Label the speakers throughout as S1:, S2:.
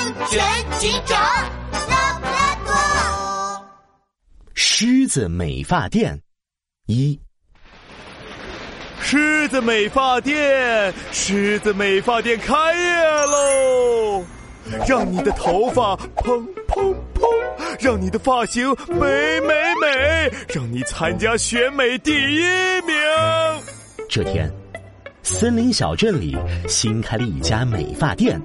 S1: 安全警长拉布拉多。
S2: 狮子美发店一。
S3: 狮子美发店，狮子美发店开业喽！让你的头发蓬蓬蓬，让你的发型美美美，让你参加选美第一名。
S2: 这天，森林小镇里新开了一家美发店，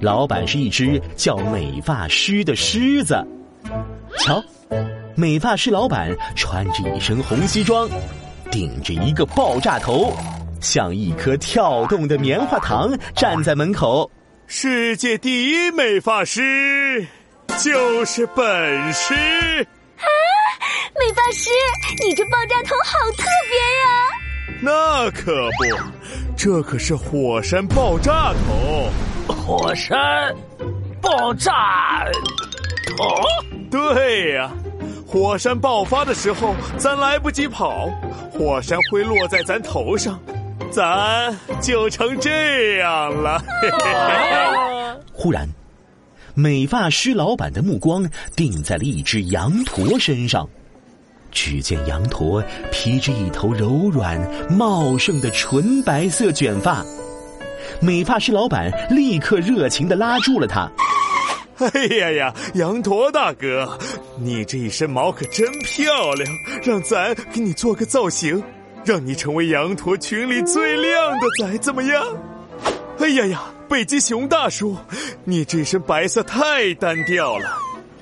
S2: 老板是一只叫美发师的狮子。瞧，美发师老板穿着一身红西装。顶着一个爆炸头，像一颗跳动的棉花糖，站在门口。
S3: 世界第一美发师就是本师。啊，
S4: 美发师，你这爆炸头好特别呀！
S3: 那可不，这可是火山爆炸头。
S5: 火山爆炸哦？
S3: 对呀。火山爆发的时候，咱来不及跑，火山会落在咱头上，咱就成这样了。
S2: 忽然，美发师老板的目光定在了一只羊驼身上，只见羊驼披着一头柔软茂盛的纯白色卷发，美发师老板立刻热情的拉住了他。
S3: 哎呀呀，羊驼大哥，你这一身毛可真漂亮，让咱给你做个造型，让你成为羊驼群里最亮的仔，怎么样？哎呀呀，北极熊大叔，你这身白色太单调了，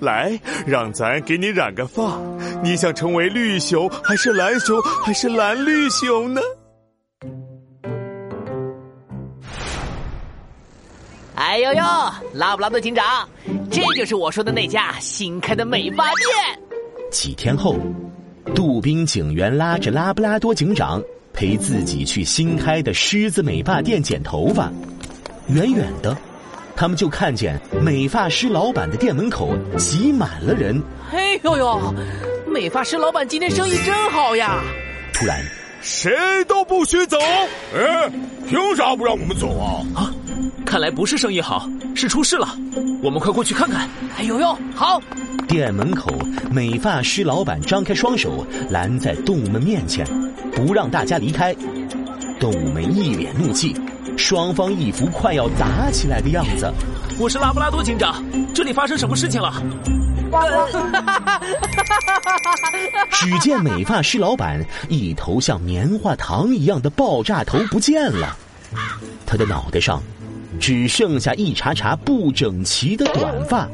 S3: 来，让咱给你染个发，你想成为绿熊还是蓝熊还是蓝绿熊呢？
S5: 哎呦呦，拉布拉多警长，这就是我说的那家新开的美发店。
S2: 几天后，杜宾警员拉着拉布拉多警长陪自己去新开的狮子美发店剪头发。远远的，他们就看见美发师老板的店门口挤满了人。
S5: 哎呦呦，美发师老板今天生意真好呀！
S2: 突然，
S3: 谁都不许走！
S6: 哎，凭啥不让我们走啊？啊！
S7: 看来不是生意好，是出事了。我们快过去看看。
S5: 哎呦呦，好！
S2: 店门口，美发师老板张开双手拦在动物们面前，不让大家离开。动物们一脸怒气，双方一副快要打起来的样子。
S7: 我是拉布拉多警长，这里发生什么事情了？
S2: 只见美发师老板一头像棉花糖一样的爆炸头不见了，他的脑袋上。只剩下一茬茬不整齐的短发，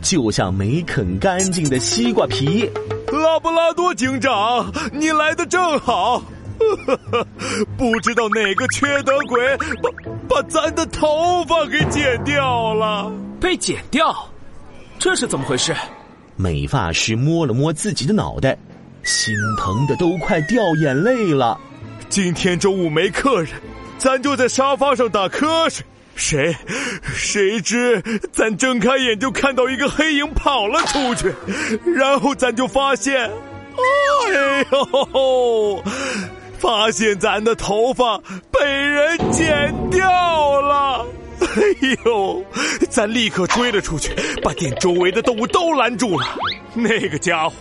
S2: 就像没啃干净的西瓜皮。
S3: 拉布拉多警长，你来的正好。不知道哪个缺德鬼把把咱的头发给剪掉了？
S7: 被剪掉？这是怎么回事？
S2: 美发师摸了摸自己的脑袋，心疼的都快掉眼泪了。
S3: 今天中午没客人，咱就在沙发上打瞌睡。谁？谁知咱睁开眼就看到一个黑影跑了出去，然后咱就发现，哎呦，发现咱的头发被人剪掉了！哎呦，咱立刻追了出去，把店周围的动物都拦住了。那个家伙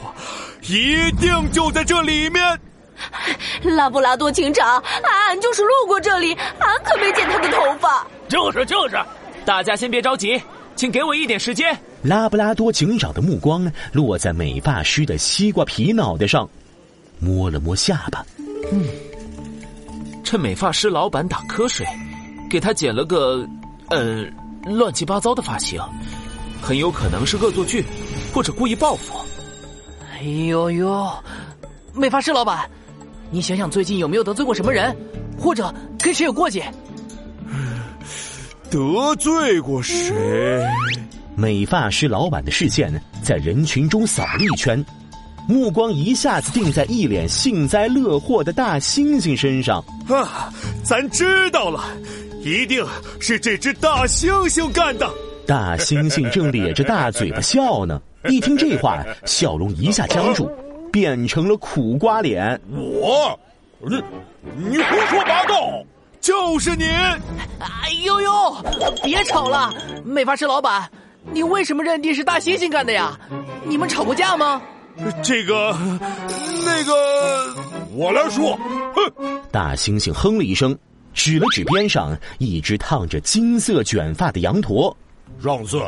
S3: 一定就在这里面。
S4: 拉布拉多警长，俺就是路过这里，俺可没剪他的头发。
S7: 就是就是，大家先别着急，请给我一点时间。
S2: 拉布拉多警长的目光落在美发师的西瓜皮脑袋上，摸了摸下巴。嗯，
S7: 趁美发师老板打瞌睡，给他剪了个呃乱七八糟的发型，很有可能是恶作剧，或者故意报复。
S5: 哎呦呦，美发师老板。你想想，最近有没有得罪过什么人，或者跟谁有过节？
S3: 得罪过谁？
S2: 美发师老板的视线在人群中扫了一圈，目光一下子定在一脸幸灾乐祸的大猩猩身上。
S3: 啊，咱知道了，一定是这只大猩猩干的。
S2: 大猩猩正咧着大嘴巴笑呢，一听这话，笑容一下僵住。变成了苦瓜脸。
S6: 我，你你胡说八道！
S3: 就是你！
S5: 哎呦呦，别吵了！美发师老板，你为什么认定是大猩猩干的呀？你们吵过架吗？
S3: 这个，那个，
S6: 我来说。哼！
S2: 大猩猩哼了一声，指了指边上一只烫着金色卷发的羊驼。
S6: 上次，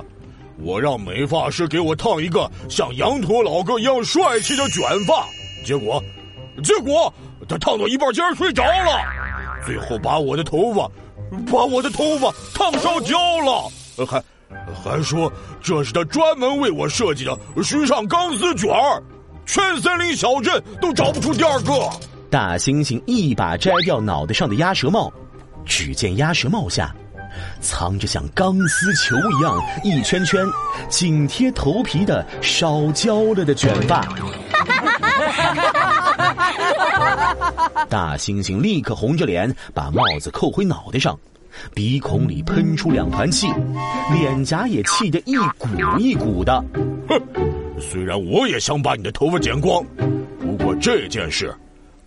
S6: 我让美发师给我烫一个像羊驼老哥一样帅气的卷发，结果，结果他烫到一半竟然睡着了，最后把我的头发，把我的头发烫烧焦了，还。还说这是他专门为我设计的时尚钢丝卷儿，全森林小镇都找不出第二个。
S2: 大猩猩一把摘掉脑袋上的鸭舌帽，只见鸭舌帽下藏着像钢丝球一样一圈圈紧贴头皮的烧焦了的卷发。大猩猩立刻红着脸把帽子扣回脑袋上。鼻孔里喷出两团气，脸颊也气得一鼓一鼓的。
S6: 哼，虽然我也想把你的头发剪光，不过这件事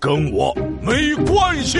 S6: 跟我没关系。